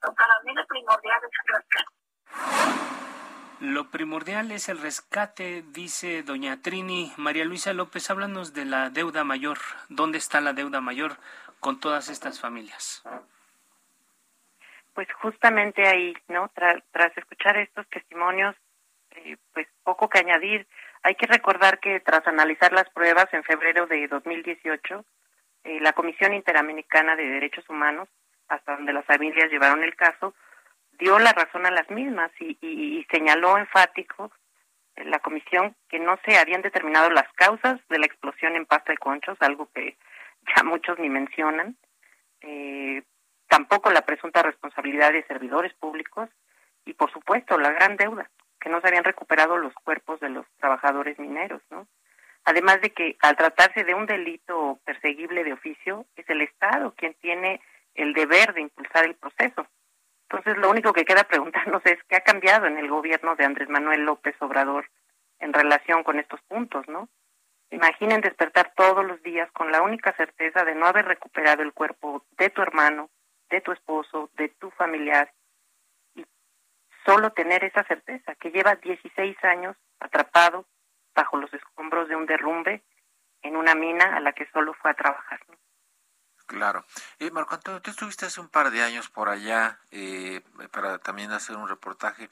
para mí lo primordial es el. Lo primordial es el rescate, dice doña Trini. María Luisa López, háblanos de la deuda mayor. ¿Dónde está la deuda mayor con todas estas familias? Pues justamente ahí, ¿no? tras escuchar estos testimonios, eh, pues poco que añadir. Hay que recordar que tras analizar las pruebas en febrero de 2018, eh, la Comisión Interamericana de Derechos Humanos, hasta donde las familias llevaron el caso, dio la razón a las mismas y, señaló enfático la comisión que no se habían determinado las causas de la explosión en pasta de conchos, algo que ya muchos ni mencionan, eh, tampoco la presunta responsabilidad de servidores públicos y por supuesto la gran deuda, que no se habían recuperado los cuerpos de los trabajadores mineros, ¿no? Además de que al tratarse de un delito perseguible de oficio, es el Estado quien tiene el deber de impulsar el proceso. Entonces, lo único que queda preguntarnos es qué ha cambiado en el gobierno de Andrés Manuel López Obrador en relación con estos puntos, ¿no? Imaginen despertar todos los días con la única certeza de no haber recuperado el cuerpo de tu hermano, de tu esposo, de tu familiar, solo tener esa certeza, que lleva 16 años atrapado bajo los escombros de un derrumbe en una mina a la que solo fue a trabajar. Claro. Eh, Marco Antonio, tú estuviste hace un par de años por allá eh, para también hacer un reportaje.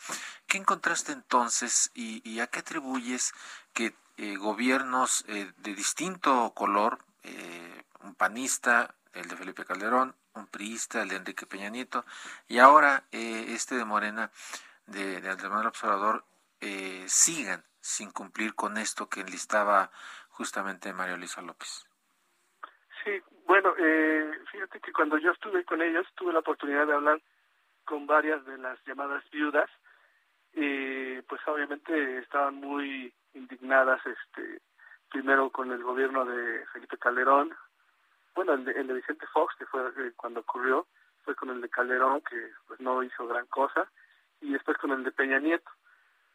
¿Qué encontraste entonces y, a qué atribuyes que eh, gobiernos eh, de distinto color, un panista, el de Felipe Calderón, un priista, el de Enrique Peña Nieto, y ahora este de Morena, de, de Andrés Manuel Observador, eh, sigan sin cumplir con esto que enlistaba justamente Mario Luisa López. Sí, bueno, eh, fíjate que cuando yo estuve con ellos tuve la oportunidad de hablar con varias de las llamadas viudas y pues obviamente estaban muy indignadas este primero con el gobierno de Felipe Calderón bueno el de, el de Vicente Fox que fue eh, cuando ocurrió fue con el de Calderón que pues no hizo gran cosa y después con el de Peña Nieto.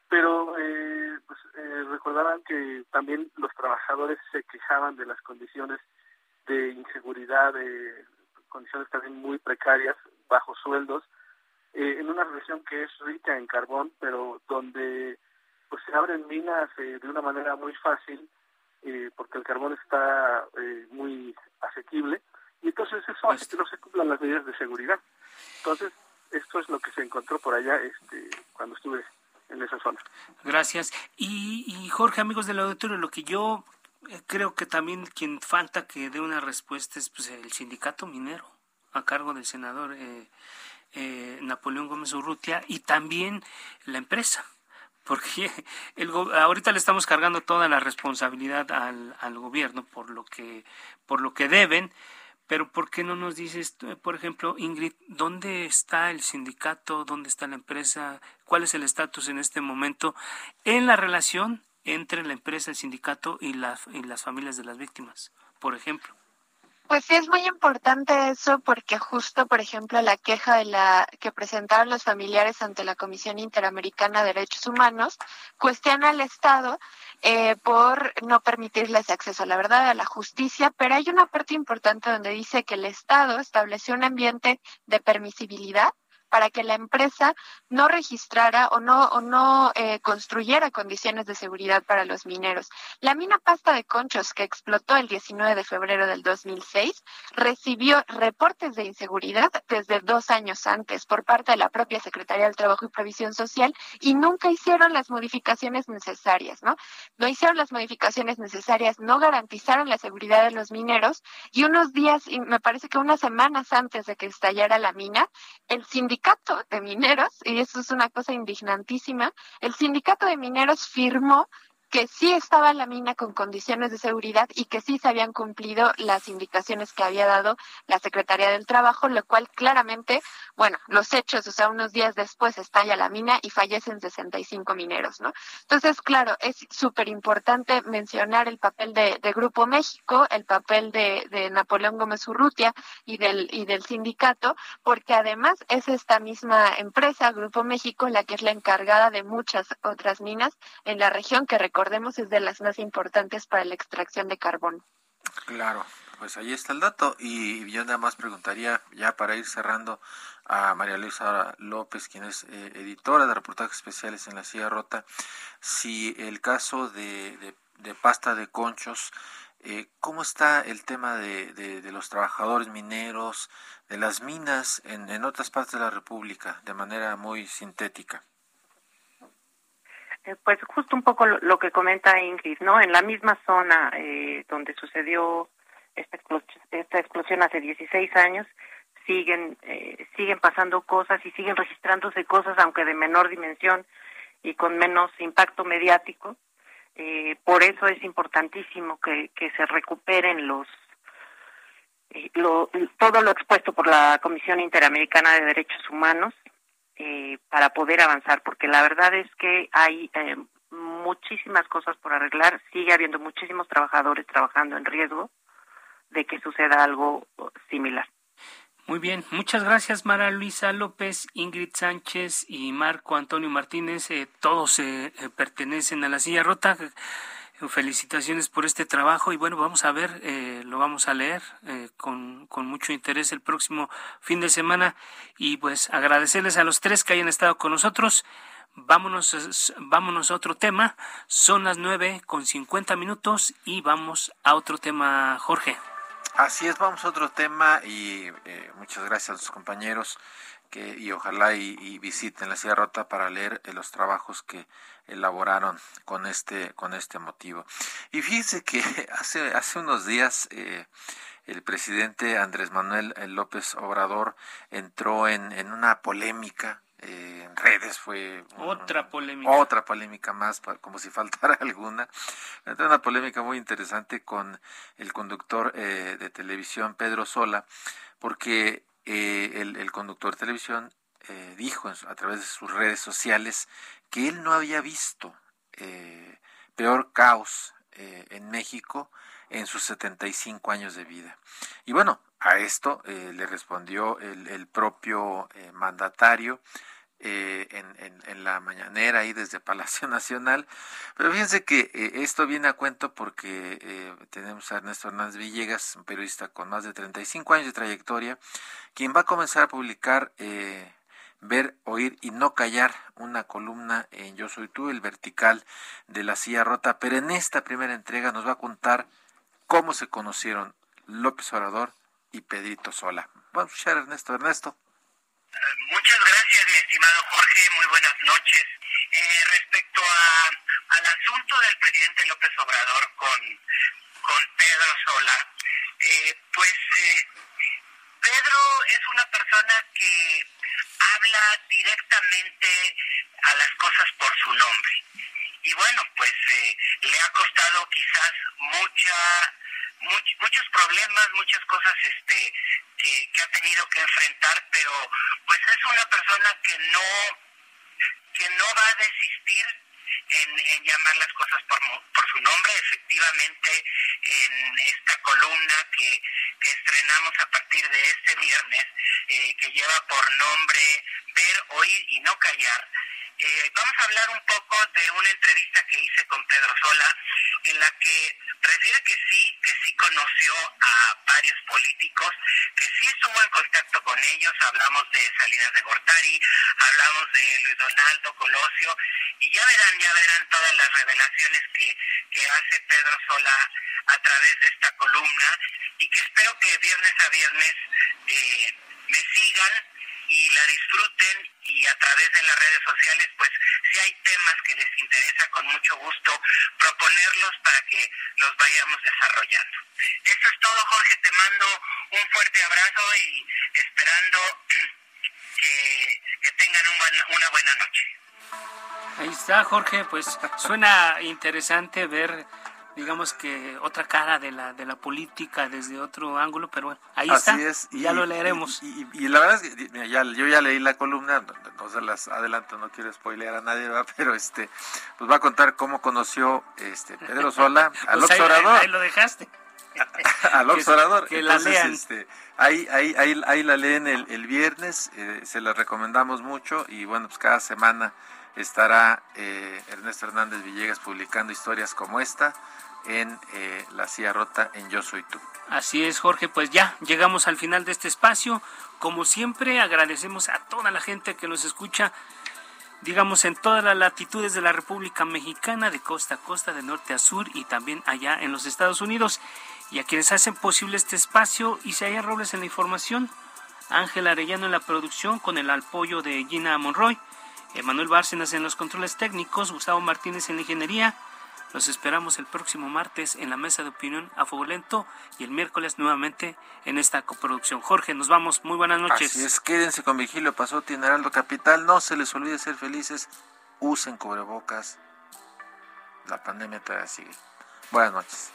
Pero eh, pues, eh, recordarán que también los trabajadores se quejaban de las condiciones de inseguridad, de condiciones también muy precarias, bajos sueldos, eh, en una región que es rica en carbón, pero donde pues se abren minas eh, de una manera muy fácil, eh, porque el carbón está eh, muy asequible, y entonces eso hace que no se cumplan las medidas de seguridad. Entonces, esto es lo que se encontró por allá este, cuando estuve en esa zona. Gracias. Y, Jorge, amigos del auditorio, lo que yo creo que también quien falta que dé una respuesta es pues, el sindicato minero a cargo del senador eh, eh, Napoleón Gómez Urrutia y también la empresa porque el, ahorita le estamos cargando toda la responsabilidad al, al gobierno por lo que por lo que deben pero ¿por qué no nos dices, por ejemplo, Ingrid, dónde está el sindicato, dónde está la empresa, cuál es el estatus en este momento en la relación entre la empresa, el sindicato y, y las familias de las víctimas, por ejemplo? Pues sí es muy importante eso porque justo, por ejemplo, la queja de la que presentaron los familiares ante la Comisión Interamericana de Derechos Humanos cuestiona al Estado eh, por no permitirles acceso a la verdad, a la justicia, pero hay una parte importante donde dice que el Estado estableció un ambiente de permisibilidad para que la empresa no registrara o no, o no eh, construyera condiciones de seguridad para los mineros. La mina Pasta de Conchos, que explotó el 19 de febrero del 2006, recibió reportes de inseguridad desde dos años antes por parte de la propia Secretaría del Trabajo y Previsión Social y nunca hicieron las modificaciones necesarias, ¿no? No hicieron las modificaciones necesarias, no garantizaron la seguridad de los mineros y unos días, y me parece que unas semanas antes de que estallara la mina, el sindicato sindicato de mineros, y eso es una cosa indignantísima, el sindicato de mineros firmó que sí estaba la mina con condiciones de seguridad y que sí se habían cumplido las indicaciones que había dado la Secretaría del Trabajo, lo cual claramente, bueno, los hechos, o sea, unos días después estalla la mina y fallecen 65 mineros, ¿no? Entonces, claro, es súper importante mencionar el papel de, Grupo México, el papel de, Napoleón Gómez Urrutia y del, y del sindicato, porque además es esta misma empresa, Grupo México, la que es la encargada de muchas otras minas en la región, que es de las más importantes para la extracción de carbón. Claro, pues ahí está el dato. Y yo nada más preguntaría, ya para ir cerrando, a María Luisa López, quien es eh, editora de reportajes especiales en La Silla Rota, si el caso de, de, pasta de conchos, eh, ¿cómo está el tema de, de, los trabajadores mineros, de las minas en otras partes de la República, de manera muy sintética? Eh, pues justo un poco lo, que comenta Ingrid, ¿no? En la misma zona eh, donde sucedió esta explosión, esta explosión hace 16 años, siguen eh, siguen pasando cosas y siguen registrándose cosas, aunque de menor dimensión y con menos impacto mediático. por eso es importantísimo que, que se recuperen los lo, todo lo expuesto por la Comisión Interamericana de Derechos Humanos eh, para poder avanzar, porque la verdad es que hay eh, muchísimas cosas por arreglar, sigue habiendo muchísimos trabajadores trabajando en riesgo de que suceda algo similar. Muy bien, muchas gracias Mara Luisa López, Ingrid Sánchez y Marco Antonio Martínez. Eh, todos pertenecen a la silla rota. Felicitaciones por este trabajo y bueno, vamos a ver, eh, lo vamos a leer eh, con, con mucho interés el próximo fin de semana y pues agradecerles a los tres que hayan estado con nosotros. Vámonos, vámonos a otro tema. Son las nueve con cincuenta minutos y vamos a otro tema, Jorge. Así es, vamos a otro tema y eh, muchas gracias a los compañeros que y ojalá y, visiten la Sierra Rota para leer los trabajos que elaboraron con este, con este motivo. Y fíjense que hace, hace unos días eh, el presidente Andrés Manuel López Obrador entró en, en una polémica eh, en redes fue otra polémica otra polémica más como si faltara alguna una polémica muy interesante con el conductor eh, de televisión Pedro Sola porque el, el, conductor de televisión dijo a través de sus redes sociales que él no había visto eh, peor caos eh, en México en sus 75 años de vida. Y bueno, a esto eh, le respondió el, propio mandatario en, en, la mañanera ahí desde Palacio Nacional. Pero fíjense que esto viene a cuento porque tenemos a Ernesto Hernández Villegas, un periodista con más de 35 años de trayectoria, quien va a comenzar a publicar ver, oír y no callar, una columna en Yo Soy Tú, el vertical de la silla rota, pero en esta primera entrega nos va a contar cómo se conocieron López Obrador y Pedrito Sola. Vamos a escuchar Ernesto. Ernesto. Muchas gracias, mi estimado Jorge. Muy buenas noches. Eh, respecto a, al asunto del presidente López Obrador con, con Pedro Sola, eh, pues eh, Pedro es una persona que habla directamente a las cosas por su nombre. Y bueno, pues eh, le ha costado quizás mucha, muchos problemas, muchas cosas este que, que ha tenido que enfrentar, pero pues es una persona que no que no va a desistir en, llamar las cosas por, por su nombre. Efectivamente, en esta columna que, que estrenamos a partir de este viernes, eh, que lleva por nombre Ver, Oír y No Callar, eh, vamos a hablar un poco de una entrevista que hice con Pedro Sola, en la que refiere que sí, que sí conoció a varios políticos, que sí estuvo en contacto con ellos, hablamos de Salinas de Gortari, hablamos de Luis Donaldo Colosio, y ya verán, ya verán todas las revelaciones que, que hace Pedro Sola a través de esta columna, y que espero que viernes a viernes eh, me sigan y la disfruten y a través de las redes sociales, pues si hay temas que les interesa, con mucho gusto proponerlos para que los vayamos desarrollando. Eso es todo, Jorge, te mando un fuerte abrazo y esperando que, tengan una buena noche. Ahí está, Jorge, pues suena interesante ver digamos que otra cara de la de la política desde otro ángulo, pero bueno, ahí Así está. es, ya lo leeremos. Y, la verdad es que mira, ya, yo ya leí la columna, no, se las adelanto, no quiero spoilear a nadie, ¿verdad? pero este, pues va a contar cómo conoció este Pedro Sola al Pues ahí- Oxorador. ahí lo dejaste. al Que- Oxorador. que la Entonces, lean. este, ahí, ahí, ahí, ahí la leen el, el viernes, eh, se la recomendamos mucho y bueno, pues cada semana estará eh, Ernesto Hernández Villegas publicando historias como esta en eh, La Silla Rota en Yo Soy Tú. Así es, Jorge, pues ya llegamos al final de este espacio. Como siempre, agradecemos a toda la gente que nos escucha, digamos, en todas las latitudes de la República Mexicana, de costa a costa, de norte a sur y también allá en los Estados Unidos. Y a quienes hacen posible este espacio, Isaías Robles en la información, Ángel Arellano en la producción con el apoyo de Gina Monroy, Emanuel Bárcenas en los controles técnicos, Gustavo Martínez en la ingeniería. Los esperamos el próximo martes en la mesa de opinión a fuego lento y el miércoles nuevamente en esta coproducción. Jorge, nos vamos. Muy buenas noches. Así es, quédense con Vigilio Pasotti en Heraldo Capital. No se les olvide ser felices. Usen cubrebocas. La pandemia todavía sigue. Buenas noches.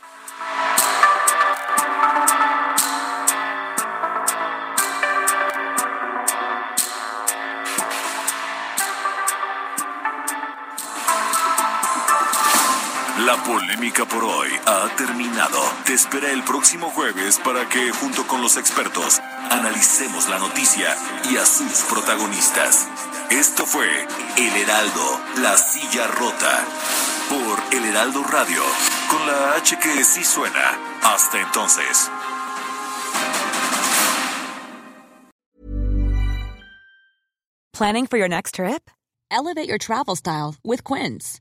La polémica por hoy ha terminado. Te espera el próximo jueves para que, junto con los expertos, analicemos la noticia y a sus protagonistas. Esto fue El Heraldo, la silla rota, por El Heraldo Radio, con la H que sí suena. Hasta entonces. Planning for your next trip? Elevate your travel style with Quince.